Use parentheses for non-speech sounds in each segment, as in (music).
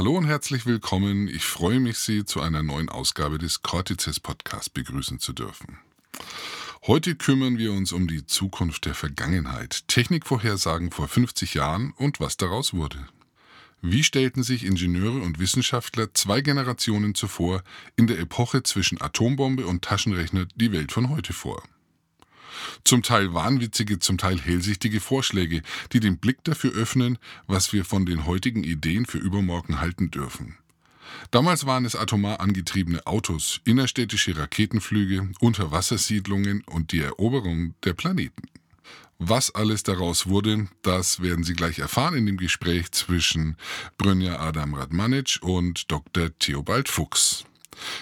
Hallo und herzlich willkommen. Ich freue mich, Sie zu einer neuen Ausgabe des Cortices Podcast begrüßen zu dürfen. Heute kümmern wir uns um die Zukunft der Vergangenheit, Technikvorhersagen vor 50 Jahren und was daraus wurde. Wie stellten sich Ingenieure und Wissenschaftler zwei Generationen zuvor in der Epoche zwischen Atombombe und Taschenrechner die Welt von heute vor? Zum Teil wahnwitzige, zum Teil hellsichtige Vorschläge, die den Blick dafür öffnen, was wir von den heutigen Ideen für übermorgen halten dürfen. Damals waren es atomar angetriebene Autos, innerstädtische Raketenflüge, Unterwassersiedlungen und die Eroberung der Planeten. Was alles daraus wurde, das werden Sie gleich erfahren in dem Gespräch zwischen Brynja Adam Radmanic und Dr. Theobald Fuchs.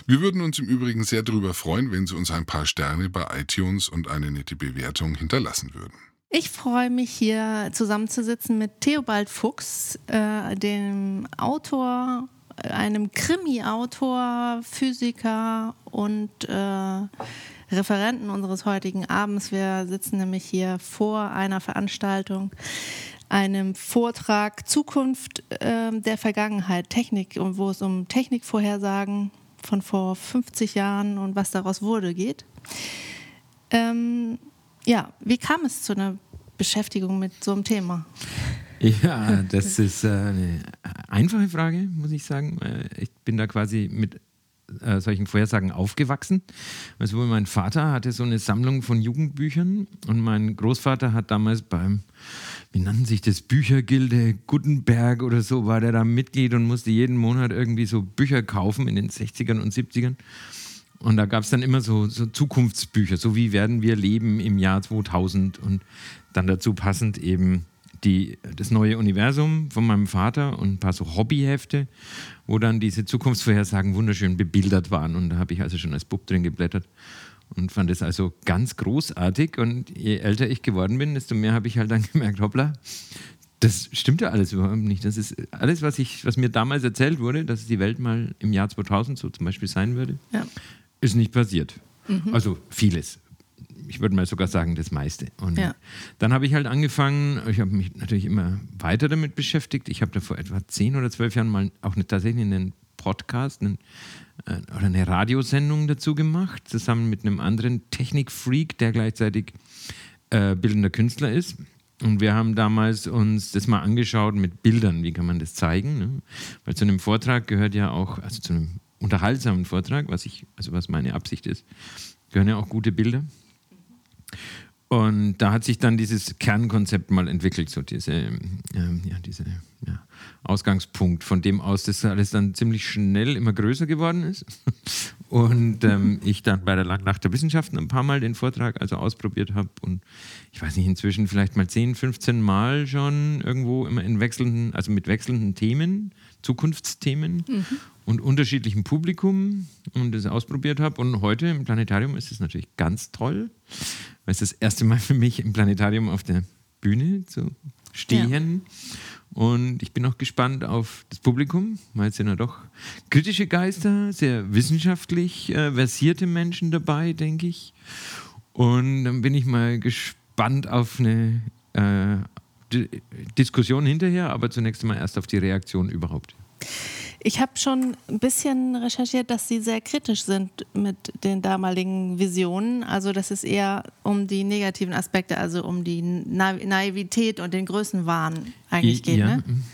Wir würden uns im Übrigen sehr darüber freuen, wenn Sie uns ein paar Sterne bei iTunes und eine nette Bewertung hinterlassen würden. Ich freue mich hier zusammenzusitzen mit Theobald Fuchs, äh, dem Autor, einem Krimi-Autor, Physiker und äh, Referenten unseres heutigen Abends. Wir sitzen nämlich hier vor einer Veranstaltung, einem Vortrag Zukunft äh, der Vergangenheit, Technik, wo es um Technikvorhersagen von vor 50 Jahren und was daraus wurde geht. Ähm, ja, wie kam es zu einer Beschäftigung mit so einem Thema? Ja, das ist äh, eine einfache Frage, muss ich sagen. Äh, ich bin da quasi mit äh, solchen Vorhersagen aufgewachsen. Also mein Vater hatte so eine Sammlung von Jugendbüchern und mein Großvater hat damals beim, wie nannten sich das, Büchergilde Gutenberg oder so, war der da Mitglied und musste jeden Monat irgendwie so Bücher kaufen in den 60ern und 70ern. Und da gab es dann immer so, so, Zukunftsbücher, so wie werden wir leben im Jahr 2000 und dann dazu passend eben die, das neue Universum von meinem Vater und ein paar so Hobbyhefte, wo dann diese Zukunftsvorhersagen wunderschön bebildert waren. Und da habe ich also schon als Bub drin geblättert und fand es also ganz großartig. Und je älter ich geworden bin, desto mehr habe ich halt dann (laughs) gemerkt, hoppla, das stimmt ja alles überhaupt nicht. Das ist alles, was, ich, was mir damals erzählt wurde, dass die Welt mal im Jahr 2000 so zum Beispiel sein würde, ja. ist nicht passiert. Mhm. Also vieles ich würde mal sogar sagen, das meiste. Und ja. dann habe ich halt angefangen, ich habe mich natürlich immer weiter damit beschäftigt. Ich habe da vor etwa zehn oder zwölf Jahren mal auch eine, tatsächlich einen Podcast einen, oder eine Radiosendung dazu gemacht, zusammen mit einem anderen Technikfreak, der gleichzeitig äh, bildender Künstler ist. Und wir haben damals uns das mal angeschaut mit Bildern, wie kann man das zeigen. Ne? Weil zu einem Vortrag gehört ja auch, also zu einem unterhaltsamen Vortrag, was ich, also was meine Absicht ist, gehören ja auch gute Bilder. Und da hat sich dann dieses Kernkonzept mal entwickelt, so diese, ähm, ja, diese ja, Ausgangspunkt, von dem aus das alles dann ziemlich schnell immer größer geworden ist. (laughs) Und ähm, ich dann bei der Langnacht der Wissenschaften ein paar Mal den Vortrag also ausprobiert habe und ich weiß nicht, inzwischen vielleicht mal 10, 15 Mal schon irgendwo immer in wechselnden, also mit wechselnden Themen, Zukunftsthemen mhm. Und unterschiedlichem Publikum und das ausprobiert habe. Und heute im Planetarium ist es natürlich ganz toll, weil es das erste Mal für mich im Planetarium auf der Bühne zu stehen. Ja. Und ich bin auch gespannt auf das Publikum, weil es sind ja doch kritische Geister, sehr wissenschaftlich äh, versierte Menschen dabei, denke ich. Und dann bin ich mal gespannt auf eine äh, Diskussion hinterher, aber zunächst mal erst auf die Reaktion überhaupt. Ich habe schon ein bisschen recherchiert, dass Sie sehr kritisch sind mit den damaligen Visionen. Also, dass es eher um die negativen Aspekte, also um die Na Naivität und den Größenwahn eigentlich geht. Ja. Ne? Mhm.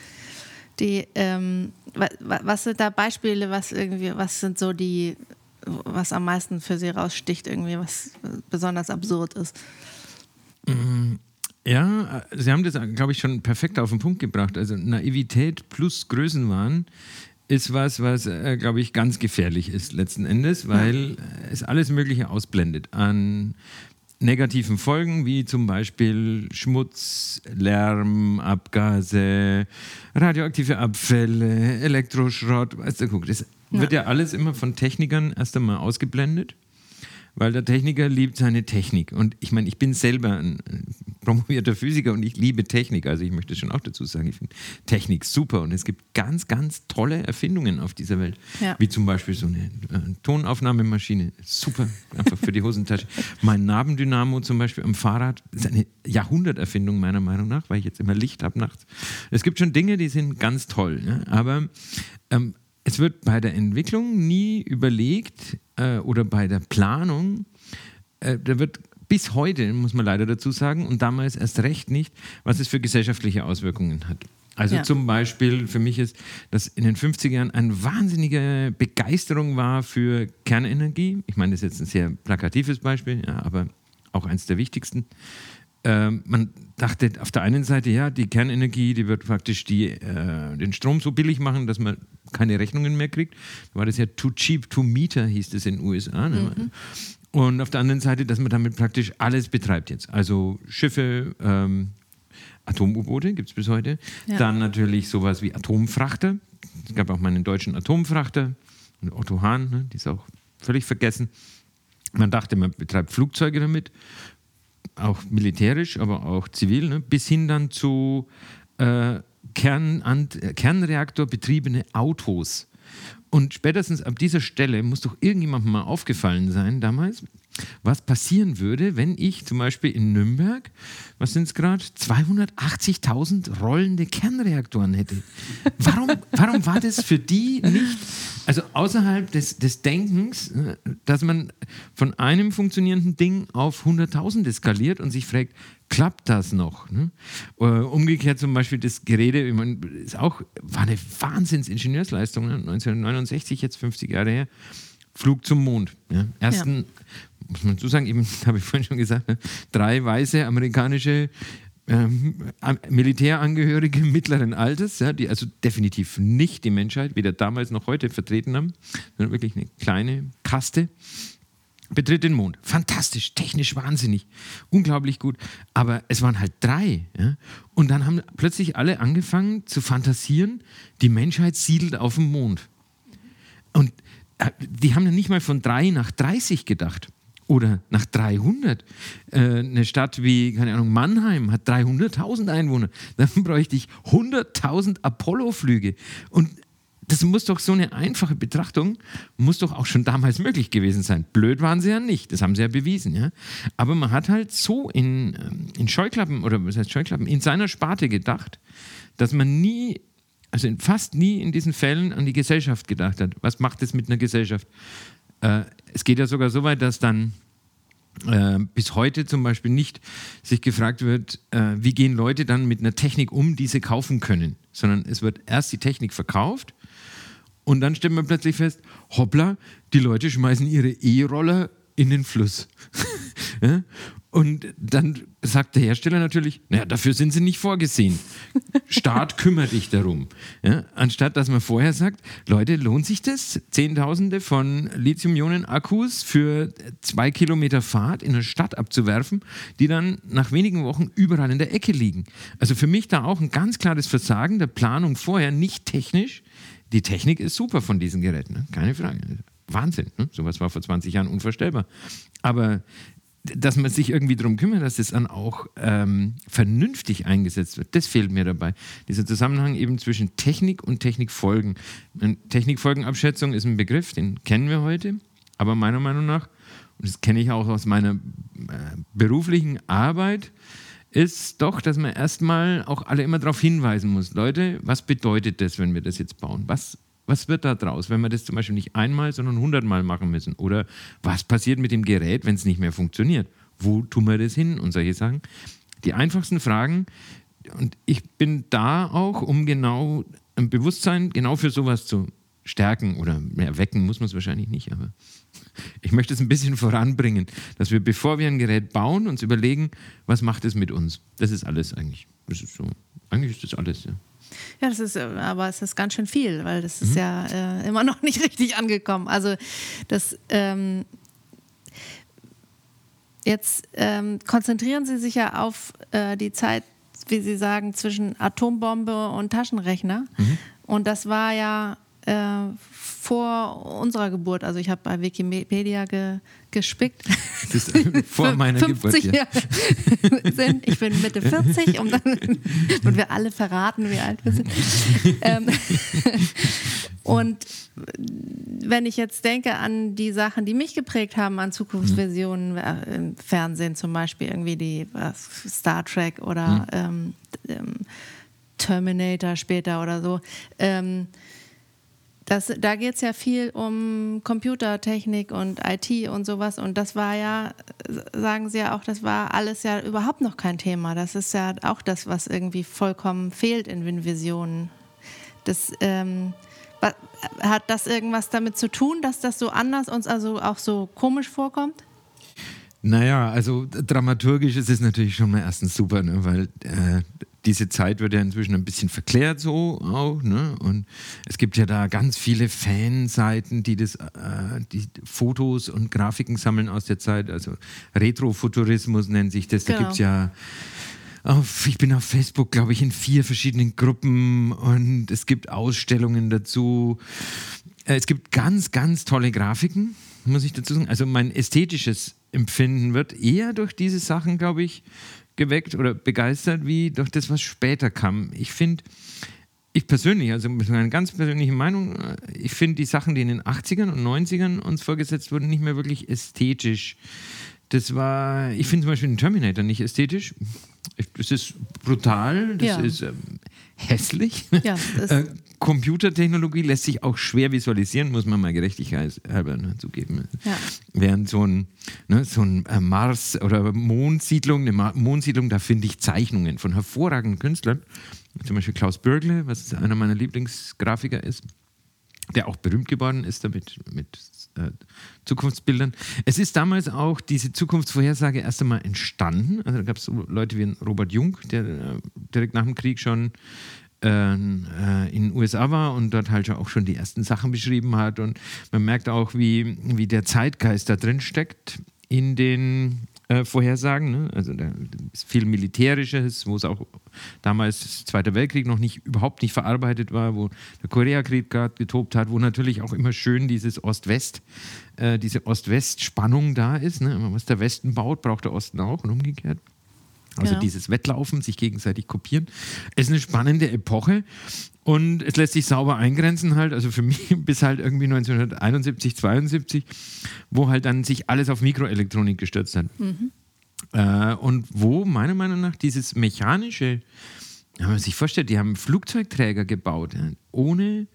Die, ähm, was sind da Beispiele, was irgendwie, was sind so die, was am meisten für Sie raussticht, irgendwie, was besonders absurd ist? Mhm. Ja, Sie haben das, glaube ich, schon perfekt auf den Punkt gebracht. Also Naivität plus Größenwahn ist was, was, äh, glaube ich, ganz gefährlich ist letzten Endes, weil es alles Mögliche ausblendet an negativen Folgen, wie zum Beispiel Schmutz, Lärm, Abgase, radioaktive Abfälle, Elektroschrott. Weißt du, guck, das wird ja alles immer von Technikern erst einmal ausgeblendet, weil der Techniker liebt seine Technik. Und ich meine, ich bin selber ein promovierter Physiker und ich liebe Technik. Also ich möchte schon auch dazu sagen, ich finde Technik super und es gibt ganz, ganz tolle Erfindungen auf dieser Welt. Ja. Wie zum Beispiel so eine äh, Tonaufnahmemaschine. Super, einfach für die Hosentasche. (laughs) mein Nabendynamo zum Beispiel am Fahrrad ist eine Jahrhunderterfindung meiner Meinung nach, weil ich jetzt immer Licht habe nachts. Es gibt schon Dinge, die sind ganz toll. Ja? Aber ähm, es wird bei der Entwicklung nie überlegt äh, oder bei der Planung, äh, da wird bis heute, muss man leider dazu sagen, und damals erst recht nicht, was es für gesellschaftliche Auswirkungen hat. Also ja. zum Beispiel für mich ist, dass in den 50er Jahren eine wahnsinnige Begeisterung war für Kernenergie. Ich meine, das ist jetzt ein sehr plakatives Beispiel, ja, aber auch eines der wichtigsten. Ähm, man dachte auf der einen Seite, ja, die Kernenergie, die wird praktisch die, äh, den Strom so billig machen, dass man keine Rechnungen mehr kriegt. Da war das ja too cheap to meter, hieß das in den USA. Ne? Mhm. Und auf der anderen Seite, dass man damit praktisch alles betreibt jetzt. Also Schiffe, ähm, Atom-U-Boote gibt es bis heute. Ja. Dann natürlich sowas wie Atomfrachter. Es gab auch mal einen deutschen Atomfrachter, Otto Hahn, ne, die ist auch völlig vergessen. Man dachte, man betreibt Flugzeuge damit, auch militärisch, aber auch zivil, ne, bis hin dann zu äh, Kern, Kernreaktor betriebene Autos. Und spätestens ab dieser Stelle muss doch irgendjemandem mal aufgefallen sein damals, was passieren würde, wenn ich zum Beispiel in Nürnberg, was sind es gerade, 280.000 rollende Kernreaktoren hätte. Warum, warum war das für die nicht, also außerhalb des, des Denkens, äh, dass man von einem funktionierenden Ding auf 100.000 skaliert und sich fragt, klappt das noch? Ne? Äh, umgekehrt zum Beispiel das Gerede, ich meine, ist auch, war eine Wahnsinns-Ingenieursleistung, ne? 1969, jetzt 50 Jahre her, Flug zum Mond. Ja? Ersten, ja. muss man so sagen, eben, (laughs) habe ich vorhin schon gesagt, ne? drei weiße amerikanische ähm, Militärangehörige mittleren Alters, ja, die also definitiv nicht die Menschheit, weder damals noch heute vertreten haben, sondern wirklich eine kleine Kaste betritt den Mond. Fantastisch, technisch wahnsinnig, unglaublich gut. Aber es waren halt drei. Ja? Und dann haben plötzlich alle angefangen zu fantasieren, die Menschheit siedelt auf dem Mond. Und äh, die haben ja nicht mal von drei nach 30 gedacht oder nach 300. Äh, eine Stadt wie, keine Ahnung, Mannheim hat 300.000 Einwohner. Dann bräuchte ich 100.000 Apollo-Flüge. Und das muss doch so eine einfache Betrachtung, muss doch auch schon damals möglich gewesen sein. Blöd waren sie ja nicht, das haben sie ja bewiesen. Ja? Aber man hat halt so in, ähm, in Scheuklappen, oder was heißt Scheuklappen, in seiner Sparte gedacht, dass man nie, also fast nie in diesen Fällen an die Gesellschaft gedacht hat. Was macht es mit einer Gesellschaft? Äh, es geht ja sogar so weit, dass dann äh, bis heute zum Beispiel nicht sich gefragt wird, äh, wie gehen Leute dann mit einer Technik um, die sie kaufen können, sondern es wird erst die Technik verkauft und dann stellt man plötzlich fest, hoppla, die Leute schmeißen ihre E-Roller in den Fluss. (laughs) Und dann sagt der Hersteller natürlich, naja, dafür sind sie nicht vorgesehen. Staat (laughs) kümmert dich darum. Ja? Anstatt dass man vorher sagt, Leute, lohnt sich das? Zehntausende von Lithium-Ionen-Akkus für zwei Kilometer Fahrt in der Stadt abzuwerfen, die dann nach wenigen Wochen überall in der Ecke liegen. Also für mich da auch ein ganz klares Versagen der Planung vorher, nicht technisch, die Technik ist super von diesen Geräten, ne? keine Frage. Wahnsinn. Ne? Sowas war vor 20 Jahren unvorstellbar. Aber dass man sich irgendwie darum kümmert, dass das dann auch ähm, vernünftig eingesetzt wird, das fehlt mir dabei. Dieser Zusammenhang eben zwischen Technik und Technikfolgen. Technikfolgenabschätzung ist ein Begriff, den kennen wir heute, aber meiner Meinung nach, und das kenne ich auch aus meiner äh, beruflichen Arbeit, ist doch, dass man erstmal auch alle immer darauf hinweisen muss, Leute, was bedeutet das, wenn wir das jetzt bauen? Was, was wird da draus, wenn wir das zum Beispiel nicht einmal, sondern hundertmal machen müssen? Oder was passiert mit dem Gerät, wenn es nicht mehr funktioniert? Wo tun wir das hin und solche Sachen? Die einfachsten Fragen. Und ich bin da auch, um genau ein Bewusstsein genau für sowas zu stärken oder mehr wecken, muss man es wahrscheinlich nicht, aber ich möchte es ein bisschen voranbringen, dass wir, bevor wir ein Gerät bauen, uns überlegen, was macht es mit uns. Das ist alles eigentlich. Das ist so. Eigentlich ist das alles, ja. Ja, das ist, aber es ist ganz schön viel, weil das ist mhm. ja äh, immer noch (laughs) nicht richtig angekommen. Also das ähm, jetzt ähm, konzentrieren Sie sich ja auf äh, die Zeit, wie Sie sagen, zwischen Atombombe und Taschenrechner. Mhm. Und das war ja äh, vor unserer Geburt. Also ich habe bei Wikipedia ge, gespickt. (laughs) Das ist vor meiner 50 Geburt. Ja. Jahre (laughs) sind. Ich bin Mitte 40 und dann (laughs) und wir alle verraten, wie alt wir sind. ähm, und wenn ich jetzt denke an die Sachen, die mich geprägt haben, an Zukunftsvisionen äh, im Fernsehen zum Beispiel, irgendwie die was, Star Trek oder ähm, ähm, Terminator später oder so. Ähm, das, da geht es ja viel um Computertechnik und IT und sowas. Und das war ja, sagen Sie ja auch, das war alles ja überhaupt noch kein Thema. Das ist ja auch das, was irgendwie vollkommen fehlt in WinVisionen. Ähm, hat das irgendwas damit zu tun, dass das so anders uns also auch so komisch vorkommt? Naja, also dramaturgisch ist es natürlich schon mal erstens super, ne? weil äh, diese Zeit wird ja inzwischen ein bisschen verklärt so auch. Ne? Und es gibt ja da ganz viele Fanseiten, die das, äh, die Fotos und Grafiken sammeln aus der Zeit. Also Retrofuturismus nennt sich das. Genau. Da gibt es ja auf, ich bin auf Facebook, glaube ich, in vier verschiedenen Gruppen und es gibt Ausstellungen dazu. Äh, es gibt ganz, ganz tolle Grafiken, muss ich dazu sagen. Also mein ästhetisches Empfinden wird eher durch diese Sachen, glaube ich, geweckt oder begeistert, wie durch das, was später kam. Ich finde, ich persönlich, also eine ganz persönliche Meinung, äh, ich finde die Sachen, die in den 80ern und 90ern uns vorgesetzt wurden, nicht mehr wirklich ästhetisch. Das war, ich finde zum Beispiel den Terminator nicht ästhetisch. Das ist brutal, das ja. ist ähm, hässlich. Ja, äh, Computertechnologie lässt sich auch schwer visualisieren, muss man mal Gerechtigkeit halber ne, zugeben. Ja. Während so ein, ne, so ein äh, Mars- oder Mondsiedlung, eine Mondsiedlung, da finde ich Zeichnungen von hervorragenden Künstlern, zum Beispiel Klaus Bürgle, was einer meiner Lieblingsgrafiker ist, der auch berühmt geworden ist damit mit äh, Zukunftsbildern. Es ist damals auch diese Zukunftsvorhersage erst einmal entstanden. Also da gab es Leute wie Robert Jung, der äh, direkt nach dem Krieg schon äh, in den USA war und dort halt auch schon die ersten Sachen beschrieben hat. Und man merkt auch, wie, wie der Zeitgeist da drin steckt in den äh, Vorhersagen. Ne? Also da ist viel Militärisches, wo es auch damals Zweiter Weltkrieg noch nicht überhaupt nicht verarbeitet war, wo der Koreakrieg gerade getobt hat, wo natürlich auch immer schön dieses Ost-West, äh, diese Ost-West-Spannung da ist. Ne? Was der Westen baut, braucht der Osten auch und umgekehrt. Also ja. dieses Wettlaufen, sich gegenseitig kopieren, ist eine spannende Epoche und es lässt sich sauber eingrenzen halt, also für (laughs) mich bis halt irgendwie 1971, 72, wo halt dann sich alles auf Mikroelektronik gestürzt hat. Mhm. Äh, und wo meiner Meinung nach dieses mechanische, wenn man sich vorstellt, die haben Flugzeugträger gebaut, ohne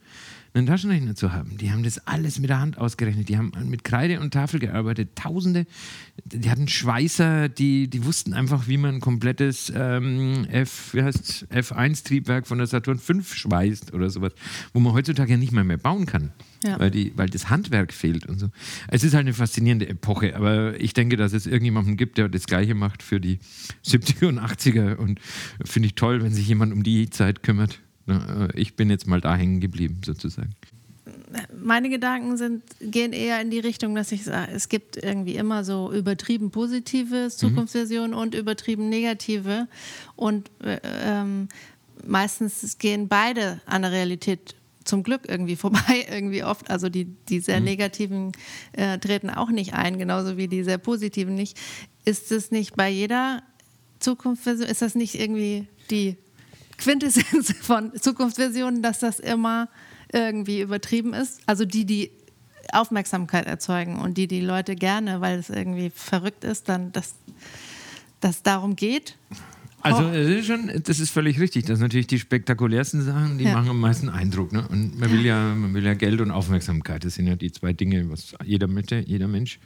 einen Taschenrechner zu haben. Die haben das alles mit der Hand ausgerechnet. Die haben mit Kreide und Tafel gearbeitet. Tausende. Die hatten Schweißer, die, die wussten einfach, wie man ein komplettes ähm, F, F1-Triebwerk von der Saturn V schweißt oder sowas, wo man heutzutage ja nicht mehr, mehr bauen kann. Ja. Weil, die, weil das Handwerk fehlt und so. Es ist halt eine faszinierende Epoche, aber ich denke, dass es irgendjemanden gibt, der das Gleiche macht für die 70er und 80er und finde ich toll, wenn sich jemand um die Zeit kümmert. Äh, ich bin jetzt mal da hängen geblieben, sozusagen. Meine Gedanken sind, gehen eher in die Richtung, dass ich sage, es gibt irgendwie immer so übertrieben positive. Zukunftsversionen mhm. und übertrieben negative. Und äh, ähm, meistens gehen beide an der Realität zum Glück irgendwie (laughs) vorbei, irgendwie oft. Also die, die sehr mhm. negativen äh, treten auch nicht ein, genauso wie die sehr positiven nicht. Ist es nicht bei jeder Zukunftsversion, ist das nicht irgendwie die Quintessenz (laughs) von Zukunftsvisionen, dass das immer irgendwie übertrieben ist. Also die, die Aufmerksamkeit erzeugen und die die Leute gerne, weil es irgendwie verrückt ist, dann dass das darum geht. Also das ist, schon, das ist völlig richtig. Das sind natürlich die spektakulärsten Sachen, die ja. machen am meisten Eindruck. Ne? Und man will ja, man will ja Geld und Aufmerksamkeit. Das sind ja die zwei Dinge, was jeder Mitte, jeder Mensch.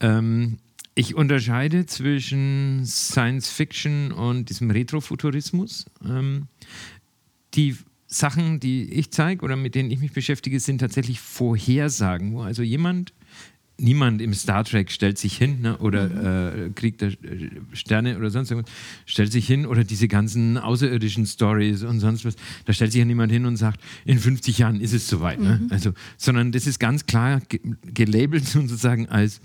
Ähm, ich unterscheide zwischen Science Fiction und diesem Retrofuturismus. Ähm, die Sachen, die ich zeige oder mit denen ich mich beschäftige, sind tatsächlich Vorhersagen, wo also jemand, niemand im Star Trek stellt sich hin ne, oder mhm. äh, kriegt der Sterne oder sonst irgendwas, stellt sich hin oder diese ganzen außerirdischen Stories und sonst was, da stellt sich ja niemand hin und sagt, in 50 Jahren ist es soweit. Ne? Mhm. Ne? Also, sondern das ist ganz klar gelabelt (laughs) sozusagen als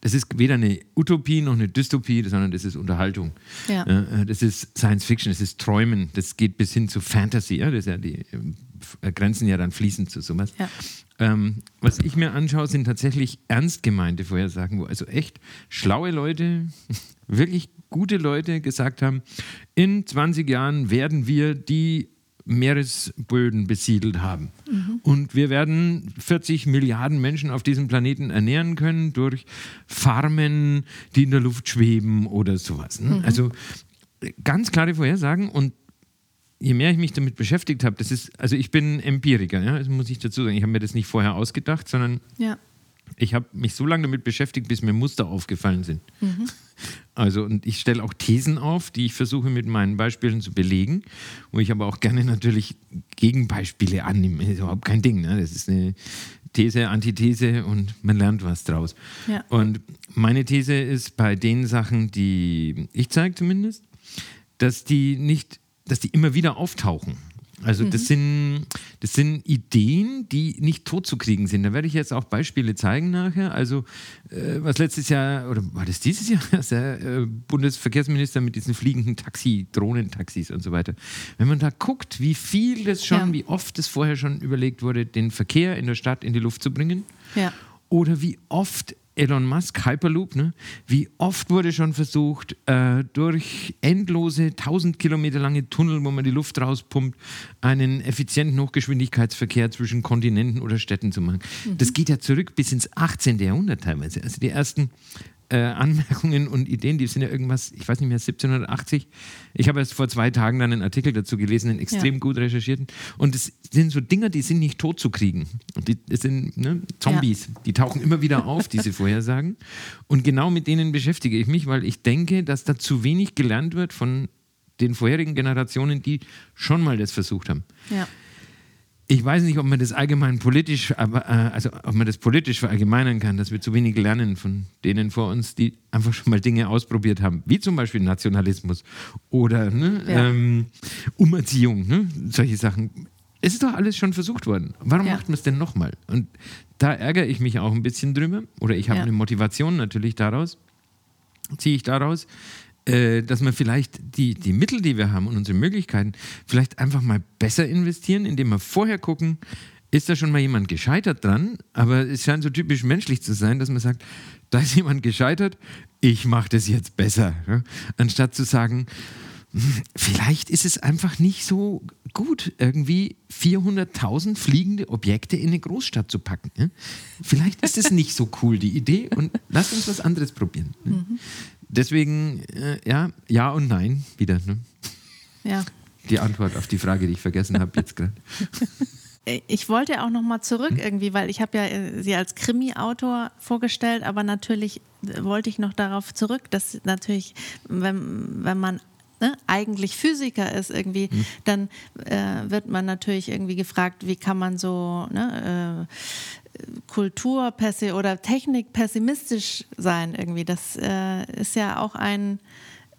das ist weder eine Utopie noch eine Dystopie, sondern das ist Unterhaltung. Ja. Äh, das ist Science Fiction, das ist Träumen, das geht bis hin zu Fantasy. Ja? Das ja die äh, Grenzen ja dann fließen zu sowas. Ja. Ähm, was ich mir anschaue, sind tatsächlich ernst gemeinte Vorhersagen, wo also echt schlaue Leute, (laughs) wirklich gute Leute gesagt haben, in 20 Jahren werden wir die Meeresböden besiedelt haben. Mhm. Und wir werden 40 Milliarden Menschen auf diesem Planeten ernähren können durch Farmen, die in der Luft schweben oder sowas. Ne? Mhm. Also ganz klare Vorhersagen und je mehr ich mich damit beschäftigt habe, das ist, also ich bin Empiriker, ja, das muss ich dazu sagen. Ich habe mir das nicht vorher ausgedacht, sondern ja. Ich habe mich so lange damit beschäftigt, bis mir Muster aufgefallen sind. Mhm. Also, und ich stelle auch Thesen auf, die ich versuche mit meinen Beispielen zu belegen, wo ich aber auch gerne natürlich Gegenbeispiele annehme. Das ist überhaupt kein Ding. Ne? Das ist eine These, Antithese und man lernt was draus. Ja. Und meine These ist bei den Sachen, die ich zeige zumindest, dass die nicht, dass die immer wieder auftauchen. Also mhm. das, sind, das sind Ideen, die nicht totzukriegen sind. Da werde ich jetzt auch Beispiele zeigen nachher. Also äh, was letztes Jahr, oder war das dieses Jahr, (laughs) der äh, Bundesverkehrsminister mit diesen fliegenden Taxi, Drohnentaxis und so weiter. Wenn man da guckt, wie viel das schon, ja. wie oft es vorher schon überlegt wurde, den Verkehr in der Stadt in die Luft zu bringen. Ja. Oder wie oft Elon Musk, Hyperloop, ne? wie oft wurde schon versucht, äh, durch endlose, 1000 Kilometer lange Tunnel, wo man die Luft rauspumpt, einen effizienten Hochgeschwindigkeitsverkehr zwischen Kontinenten oder Städten zu machen. Mhm. Das geht ja zurück bis ins 18. Jahrhundert teilweise. Also die ersten äh, Anmerkungen und Ideen, die sind ja irgendwas, ich weiß nicht mehr, 1780. Ich habe erst vor zwei Tagen dann einen Artikel dazu gelesen, einen extrem ja. gut recherchierten. Und es sind so Dinger, die sind nicht tot zu kriegen. Und die, das sind ne, Zombies, ja. die tauchen immer wieder auf, diese Vorhersagen. Und genau mit denen beschäftige ich mich, weil ich denke, dass da zu wenig gelernt wird von den vorherigen Generationen, die schon mal das versucht haben. Ja ich weiß nicht, ob man das allgemein politisch, aber, äh, also ob man das politisch verallgemeinern kann, dass wir zu wenig lernen von denen vor uns, die einfach schon mal Dinge ausprobiert haben, wie zum Beispiel Nationalismus oder ne, ja. ähm, Umerziehung, ne, solche Sachen. Es ist doch alles schon versucht worden. Warum ja. macht man es denn nochmal? Und da ärgere ich mich auch ein bisschen drüber, oder ich habe ja. eine Motivation natürlich daraus, ziehe ich daraus, äh, dass wir vielleicht die, die Mittel, die wir haben und unsere Möglichkeiten vielleicht einfach mal besser investieren, indem wir vorher gucken, ist da schon mal jemand gescheitert dran, aber es scheint so typisch menschlich zu sein, dass man sagt, da ist jemand gescheitert, ich mache das jetzt besser. Ja? Anstatt zu sagen, hm, vielleicht ist es einfach nicht so gut, irgendwie 400.000 fliegende Objekte in eine Großstadt zu packen. Ja? Vielleicht ist es nicht so cool, die Idee, und lasst uns was anderes probieren. Mhm. Deswegen, äh, ja, ja und nein wieder. Ne? Ja. Die Antwort auf die Frage, die ich vergessen habe jetzt gerade. (laughs) Ich wollte auch noch mal zurück hm? irgendwie, weil ich habe ja äh, sie als Krimi-Autor vorgestellt, aber natürlich äh, wollte ich noch darauf zurück, dass natürlich, wenn, wenn man ne, eigentlich Physiker ist irgendwie, hm. dann äh, wird man natürlich irgendwie gefragt, wie kann man so ne, äh, Kultur oder Technik pessimistisch sein irgendwie. Das äh, ist ja auch ein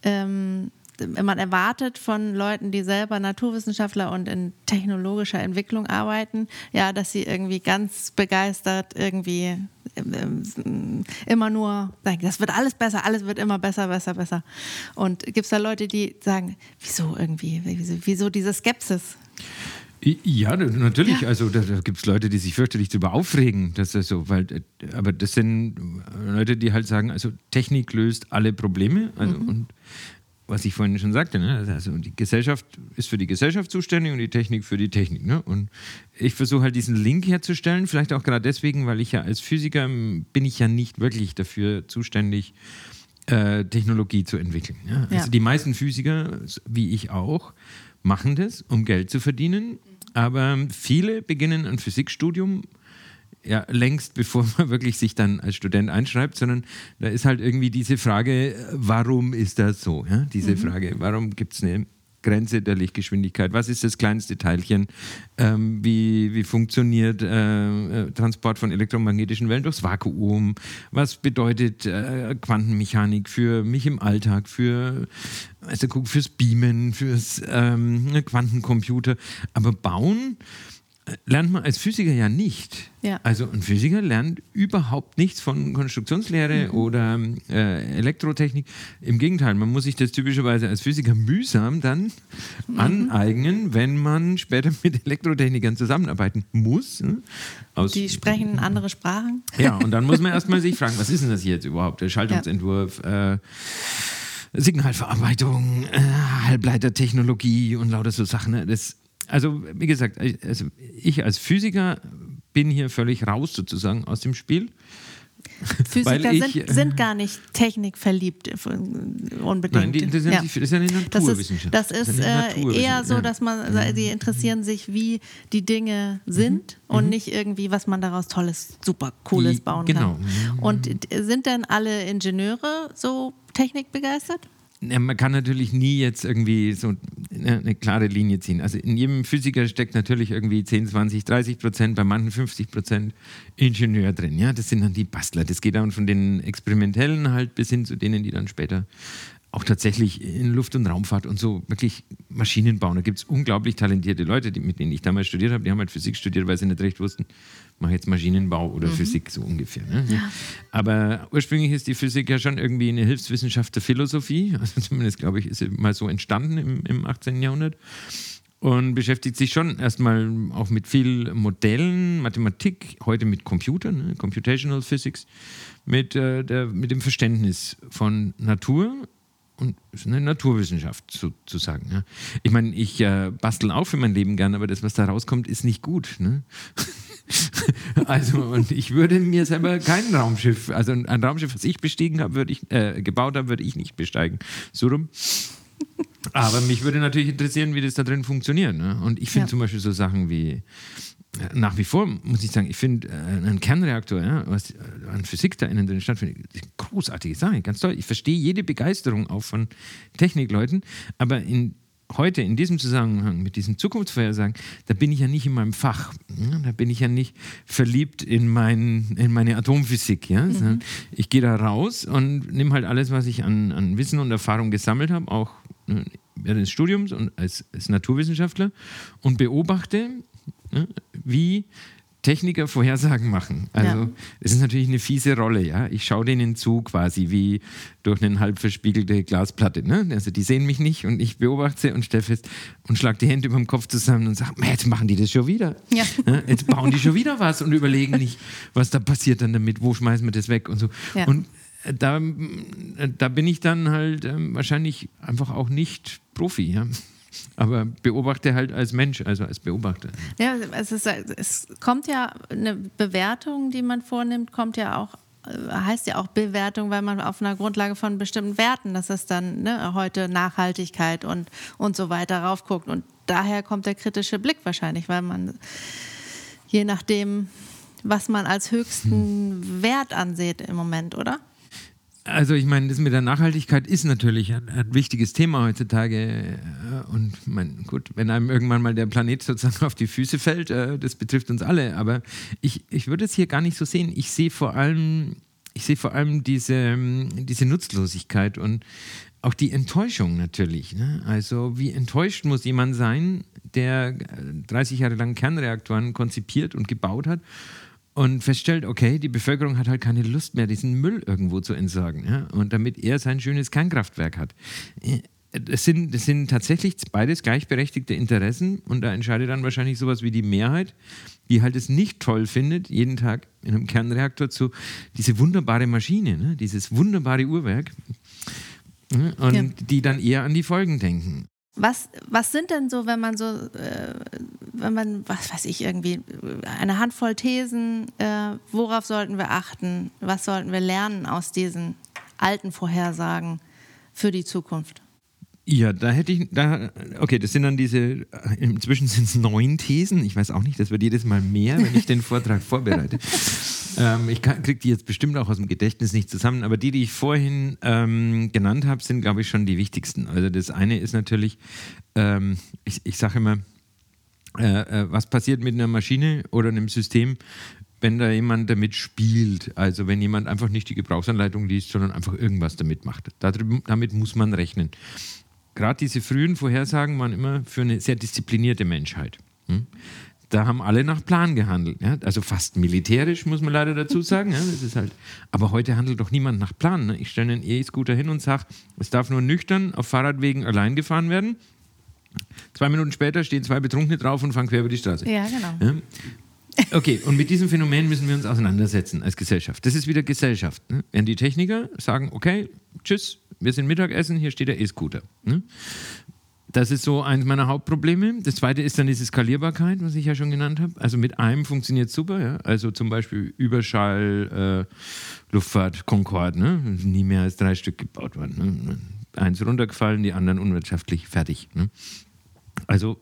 ähm, man erwartet von Leuten, die selber Naturwissenschaftler und in technologischer Entwicklung arbeiten, ja, dass sie irgendwie ganz begeistert irgendwie ähm, immer nur sagen, das wird alles besser, alles wird immer besser, besser, besser. Und gibt es da Leute, die sagen, wieso irgendwie, wieso, wieso diese Skepsis? Ja, natürlich. Ja. Also da, da gibt es Leute, die sich fürchterlich darüber aufregen. Das ist so, weil, äh, aber das sind Leute, die halt sagen, also Technik löst alle Probleme. Also, mhm. Und was ich vorhin schon sagte, ne? also die Gesellschaft ist für die Gesellschaft zuständig und die Technik für die Technik. Ne? Und ich versuche halt diesen Link herzustellen, vielleicht auch gerade deswegen, weil ich ja als Physiker bin ich ja nicht wirklich dafür zuständig, äh, Technologie zu entwickeln. Ja? Also ja. die meisten Physiker, wie ich auch, machen das, um Geld zu verdienen. Aber viele beginnen ein Physikstudium ja, längst bevor man (laughs) wirklich sich dann als Student einschreibt, sondern da ist halt irgendwie diese Frage, warum ist das so? Ja? Diese mhm. Frage, warum gibt es eine Grenze der Lichtgeschwindigkeit? Was ist das kleinste Teilchen? Ähm, wie, wie funktioniert äh, äh Transport von elektromagnetischen Wellen durchs Vakuum? Was bedeutet äh, Quantenmechanik für mich im Alltag, für also fürs Beamen, fürs ähm, Quantencomputer? Aber bauen lernt man als Physiker ja nicht. Ja. Also ein Physiker lernt überhaupt nichts von Konstruktionslehre Mhm. oder äh, Elektrotechnik. Im Gegenteil, man muss sich das typischerweise als Physiker mühsam dann Mhm. aneignen, wenn man später mit Elektrotechnikern zusammenarbeiten muss. ne? Aus, Die sprechen andere Sprachen. ja, und dann muss man (laughs) erstmal sich fragen, was ist denn das hier jetzt überhaupt? Der Schaltungsentwurf, äh, Signalverarbeitung, äh, Halbleitertechnologie und lauter so Sachen. Ne? Das, also, wie gesagt, ich- also ich als Physiker bin hier völlig raus sozusagen aus dem Spiel. Physiker ich, sind, äh, sind gar nicht technikverliebt äh, unbedingt. Nein, die interessieren Ja. sich für, das ist ja eine Das ist, Naturwissenschaft. das ist äh, Naturwissenschaft, eher so, dass man, die interessieren sich, wie die Dinge sind und nicht irgendwie, was man daraus Tolles, super Cooles Die- bauen genau. kann. Und äh, sind denn alle Ingenieure so technikbegeistert? Man kann natürlich nie jetzt irgendwie so eine, eine klare Linie ziehen. Also in jedem Physiker steckt natürlich irgendwie 10, 20, 30 Prozent, bei manchen 50 Prozent Ingenieur drin. Ja, das sind dann die Bastler. Das geht dann von den Experimentellen halt bis hin zu denen, die dann später auch tatsächlich in Luft- und Raumfahrt und so wirklich Maschinen bauen. Da gibt es unglaublich talentierte Leute, die, mit denen ich damals studiert habe. Die haben halt Physik studiert, weil sie nicht recht wussten, mache jetzt Maschinenbau oder Physik, so ungefähr. Ne? Aber ursprünglich ist die Physik ja schon irgendwie eine Hilfswissenschaft der Philosophie. (laughs) Also zumindest, glaube ich, ist sie mal so entstanden im, im 18. Jahrhundert. Und beschäftigt sich schon erstmal auch mit viel Modellen, Mathematik, heute mit Computern, ne? Computational Physics, mit, äh, der, mit dem Verständnis von Natur und ist eine Naturwissenschaft sozusagen. Ja. Ich meine, ich äh, bastel auch für mein Leben gern, aber das, was da rauskommt, ist nicht gut. Ne? (laughs) also, und ich würde mir selber kein Raumschiff, also ein Raumschiff, was ich bestiegen habe, würde ich, äh, gebaut habe, würde ich nicht besteigen. So rum. Aber mich würde natürlich interessieren, wie das da drin funktioniert. Ne? Und ich finde Ja. zum Beispiel so Sachen wie, äh, nach wie vor muss ich sagen, ich finde äh, einen Kernreaktor, ja, was äh, an Physik da innen drin stattfindet, großartige Sache, ganz toll. Ich verstehe jede Begeisterung auch von Technikleuten, aber in heute in diesem Zusammenhang mit diesen Zukunftsvorhersagen, da bin ich ja nicht in meinem Fach. Ja, da bin ich ja nicht verliebt in, mein, in meine Atomphysik. Ja? sondern Ich gehe da raus und nehme halt alles, was ich an, an Wissen und Erfahrung gesammelt habe, auch ne, während des Studiums und als, als Naturwissenschaftler und beobachte, ne, wie Techniker Vorhersagen machen. Also Ja. das ist natürlich eine fiese Rolle, ja. Ich schaue denen zu quasi wie durch eine halb verspiegelte Glasplatte. Ne? Also die sehen mich nicht und ich beobachte sie und stelle fest und schlage die Hände über dem Kopf zusammen und sage, jetzt machen die das schon wieder. Ja. Ne? Jetzt bauen die schon wieder was und überlegen nicht, was da passiert dann damit, wo schmeißen wir das weg und so. Ja. Und äh, da, äh, da bin ich dann halt ähm, wahrscheinlich einfach auch nicht Profi, ja. Aber beobachte halt als Mensch, also als Beobachter. Ja, es, ist, es kommt ja, eine Bewertung, die man vornimmt, kommt ja auch, äh, heißt ja auch Bewertung, weil man auf einer Grundlage von bestimmten Werten, das ist dann ne, heute Nachhaltigkeit und, und so weiter raufguckt. Und daher kommt der kritische Blick wahrscheinlich, weil man je nachdem, was man als höchsten Wert ansieht im Moment, oder? Also ich meine, das mit der Nachhaltigkeit ist natürlich ein, ein wichtiges Thema heutzutage. äh, Und mein, gut, wenn einem irgendwann mal der Planet sozusagen (laughs) auf die Füße fällt, äh, das betrifft uns alle. Aber ich, ich würde es hier gar nicht so sehen. Ich sehe vor allem, ich sehe vor allem diese, ähm, diese Nutzlosigkeit und auch die Enttäuschung natürlich. Ne? Also wie enttäuscht muss jemand sein, der äh, 30 Jahre lang Kernreaktoren konzipiert und gebaut hat und feststellt, okay, die Bevölkerung hat halt keine Lust mehr, diesen Müll irgendwo zu entsorgen. Ja? Und damit er sein schönes Kernkraftwerk hat. Äh, Das sind, das sind tatsächlich beides gleichberechtigte Interessen und da entscheidet dann wahrscheinlich sowas wie die Mehrheit, die halt es nicht toll findet, jeden Tag in einem Kernreaktor zu, diese wunderbare Maschine, ne? dieses wunderbare Uhrwerk, ne? und Ja. die dann eher an die Folgen denken. Was, was sind denn so, wenn man so, äh, wenn man, was weiß ich, irgendwie äh, eine Handvoll Thesen, äh, worauf sollten wir achten? Was sollten wir lernen aus diesen alten Vorhersagen für die Zukunft? Ja, da hätte ich, da, okay, das sind dann diese, inzwischen sind es neun Thesen. Ich weiß auch nicht, das wird jedes Mal mehr, wenn ich den Vortrag (laughs) vorbereite. Ähm, ich kriege die jetzt bestimmt auch aus dem Gedächtnis nicht zusammen, aber die, die ich vorhin ähm, genannt habe, sind, glaube ich, schon die wichtigsten. Also das eine ist natürlich, ähm, ich, ich sage immer, äh, äh, was passiert mit einer Maschine oder einem System, wenn da jemand damit spielt. Also wenn jemand einfach nicht die Gebrauchsanleitung liest, sondern einfach irgendwas damit macht. Darüber, damit muss man rechnen. Gerade diese frühen Vorhersagen waren immer für eine sehr disziplinierte Menschheit. Hm? Da haben alle nach Plan gehandelt. Ja? Also fast militärisch, muss man leider dazu sagen. Ja? Das ist halt, aber heute handelt doch niemand nach Plan. Ne? Ich stelle einen E-Scooter hin und sage, es darf nur nüchtern auf Fahrradwegen allein gefahren werden. Zwei Minuten später stehen zwei Betrunkene drauf und fahren quer über die Straße. Ja, genau. Ja? Okay, und mit diesem Phänomen müssen wir uns auseinandersetzen als Gesellschaft. Das ist wieder Gesellschaft. Ne? Wenn die Techniker sagen, okay, tschüss, wir sind Mittagessen, hier steht der E-Scooter. Ne? Das ist so eines meiner Hauptprobleme. Das zweite ist dann diese Skalierbarkeit, was ich ja schon genannt habe. Also mit einem funktioniert super, ja. Also zum Beispiel Überschall, äh, Luftfahrt, Concorde, ne? Nie mehr als drei Stück gebaut worden. Ne? Eins runtergefallen, die anderen unwirtschaftlich fertig. Ne? Also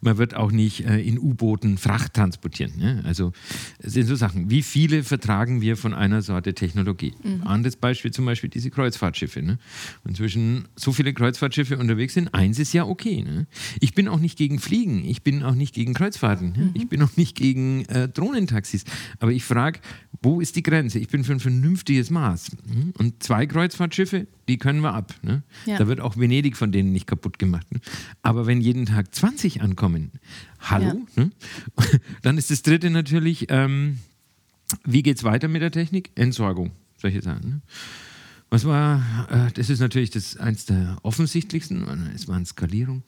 man wird auch nicht äh, in U-Booten Fracht transportieren. Ne? Also es sind so Sachen. Wie viele vertragen wir von einer Sorte Technologie? Mhm. Anderes Beispiel zum Beispiel diese Kreuzfahrtschiffe. Ne? Inzwischen so viele Kreuzfahrtschiffe unterwegs sind, eins ist ja okay. Ne? Ich bin auch nicht gegen Fliegen, ich bin auch nicht gegen Kreuzfahrten, ne? mhm. ich bin auch nicht gegen äh, Drohnentaxis. Aber ich frage, wo ist die Grenze? Ich bin für ein vernünftiges Maß. Mhm. Und zwei Kreuzfahrtschiffe, die können wir ab. Ne? Ja. Da wird auch Venedig von denen nicht kaputt gemacht. Ne? Aber wenn jeden Tag 20 ankommen. Hallo? Ja. Ne? (laughs) Dann ist das dritte natürlich, ähm, wie geht es weiter mit der Technik? Entsorgung, solche Sachen. Ne? Was war, äh, das ist natürlich das eins der offensichtlichsten, es war eine Skalierung.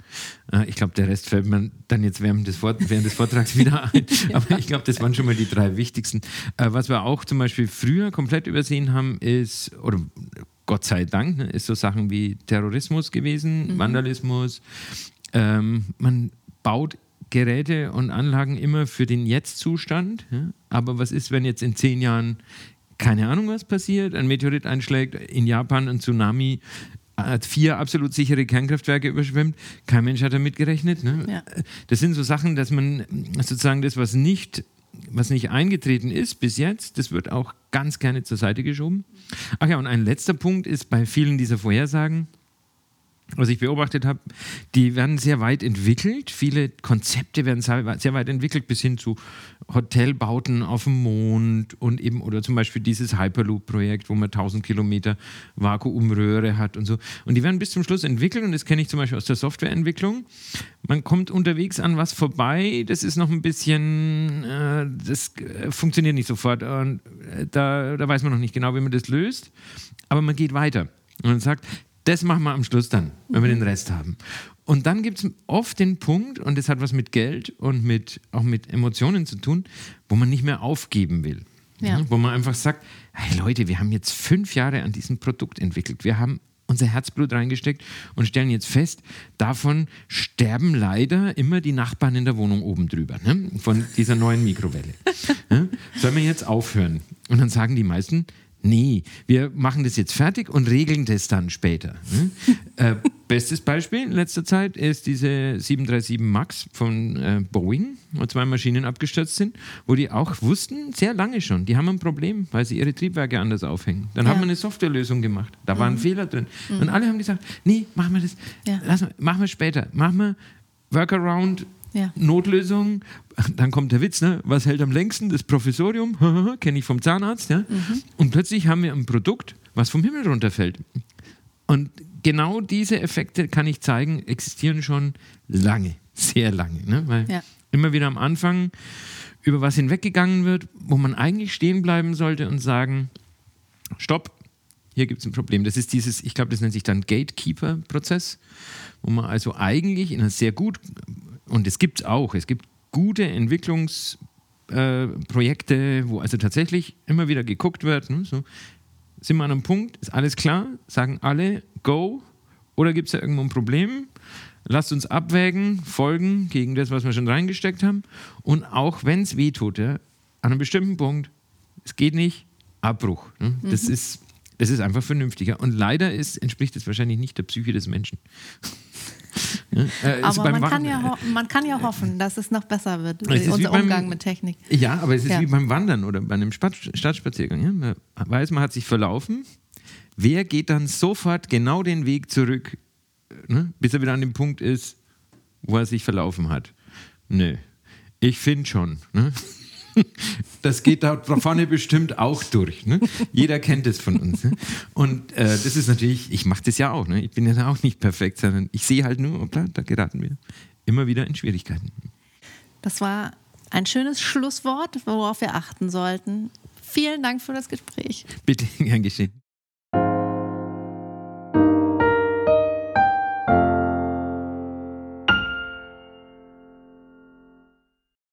Äh, ich glaube, der Rest fällt mir dann jetzt während des, Vort während des Vortrags wieder ein. (laughs) Aber ich glaube, das waren schon mal die drei wichtigsten. Äh, was wir auch zum Beispiel früher komplett übersehen haben, ist, oder Gott sei Dank, ne, ist so Sachen wie Terrorismus gewesen, mhm. Vandalismus. Ähm, man baut Geräte und Anlagen immer für den Jetzt-Zustand. Ja? Aber was ist, wenn jetzt in zehn Jahren keine Ahnung, was passiert, ein Meteorit einschlägt, in Japan ein Tsunami, hat vier absolut sichere Kernkraftwerke überschwemmt. Kein Mensch hat damit gerechnet. Ne? Ja. Das sind so Sachen, dass man sozusagen das, was nicht, was nicht eingetreten ist bis jetzt, das wird auch ganz gerne zur Seite geschoben. Ach ja, und ein letzter Punkt ist bei vielen dieser Vorhersagen, was ich beobachtet habe, die werden sehr weit entwickelt. Viele Konzepte werden sehr weit entwickelt, bis hin zu Hotelbauten auf dem Mond und eben, oder zum Beispiel dieses Hyperloop-Projekt, wo man 1000 Kilometer Vakuumröhre hat und so. Und die werden bis zum Schluss entwickelt und das kenne ich zum Beispiel aus der Softwareentwicklung. Man kommt unterwegs an was vorbei, das ist noch ein bisschen, äh, das äh, funktioniert nicht sofort. Und äh, da, da weiß man noch nicht genau, wie man das löst, aber man geht weiter. Und man sagt, das machen wir am Schluss dann, wenn wir den Rest haben. Und dann gibt es oft den Punkt, und das hat was mit Geld und mit, auch mit Emotionen zu tun, wo man nicht mehr aufgeben will. Ja. Wo man einfach sagt, hey Leute, wir haben jetzt fünf Jahre an diesem Produkt entwickelt. Wir haben unser Herzblut reingesteckt und stellen jetzt fest, davon sterben leider immer die Nachbarn in der Wohnung oben drüber, ne? von dieser neuen Mikrowelle. (laughs) ne? Sollen wir jetzt aufhören? Und dann sagen die meisten, Nee, wir machen das jetzt fertig und regeln das dann später. Hm? (laughs) äh, bestes Beispiel in letzter Zeit ist diese 737 MAX von äh, Boeing, wo zwei Maschinen abgestürzt sind, wo die auch wussten, sehr lange schon, die haben ein Problem, weil sie ihre Triebwerke anders aufhängen. Dann ja. haben wir eine Softwarelösung gemacht, da war ein mhm. Fehler drin. Mhm. Und alle haben gesagt, nee, machen wir das, ja. lass mal, machen wir später, machen wir Workaround, ja. Notlösung, dann kommt der Witz, ne? was hält am längsten? Das Professorium, (laughs) kenne ich vom Zahnarzt. Ja? Mhm. Und plötzlich haben wir ein Produkt, was vom Himmel runterfällt. Und genau diese Effekte, kann ich zeigen, existieren schon lange, sehr lange. Ne? Weil ja. immer wieder am Anfang über was hinweggegangen wird, wo man eigentlich stehen bleiben sollte und sagen, stopp, hier gibt es ein Problem. Das ist dieses, ich glaube, das nennt sich dann Gatekeeper-Prozess, wo man also eigentlich in einer sehr gut und es gibt es auch, es gibt gute Entwicklungsprojekte, äh, wo also tatsächlich immer wieder geguckt wird, ne, so, sind wir an einem Punkt, ist alles klar, sagen alle, go, oder gibt es da irgendwo ein Problem? Lasst uns abwägen, folgen gegen das, was wir schon reingesteckt haben. Und auch wenn es wehtut, ja, an einem bestimmten Punkt, es geht nicht, Abbruch. Ne? Mhm. Das, ist, das ist einfach vernünftiger. Und leider ist, entspricht es wahrscheinlich nicht der Psyche des Menschen. Äh, aber man kann, ja man kann ja hoffen, dass es noch besser wird, unser beim, Umgang mit Technik. Ja, aber es ist ja. wie beim Wandern oder bei einem Stadtspaziergang. Ja? Man weiß, man hat sich verlaufen. Wer geht dann sofort genau den Weg zurück, ne? bis er wieder an dem Punkt ist, wo er sich verlaufen hat? Nö. Ich finde schon. Ne? (laughs) das geht da vorne bestimmt auch durch. Ne? Jeder kennt es von uns. Ne? Und äh, das ist natürlich, ich mache das ja auch. Ne? Ich bin ja auch nicht perfekt, sondern ich sehe halt nur, hoppla, da geraten wir immer wieder in Schwierigkeiten. Das war ein schönes Schlusswort, worauf wir achten sollten. Vielen Dank für das Gespräch. Bitte, (laughs) gern geschehen.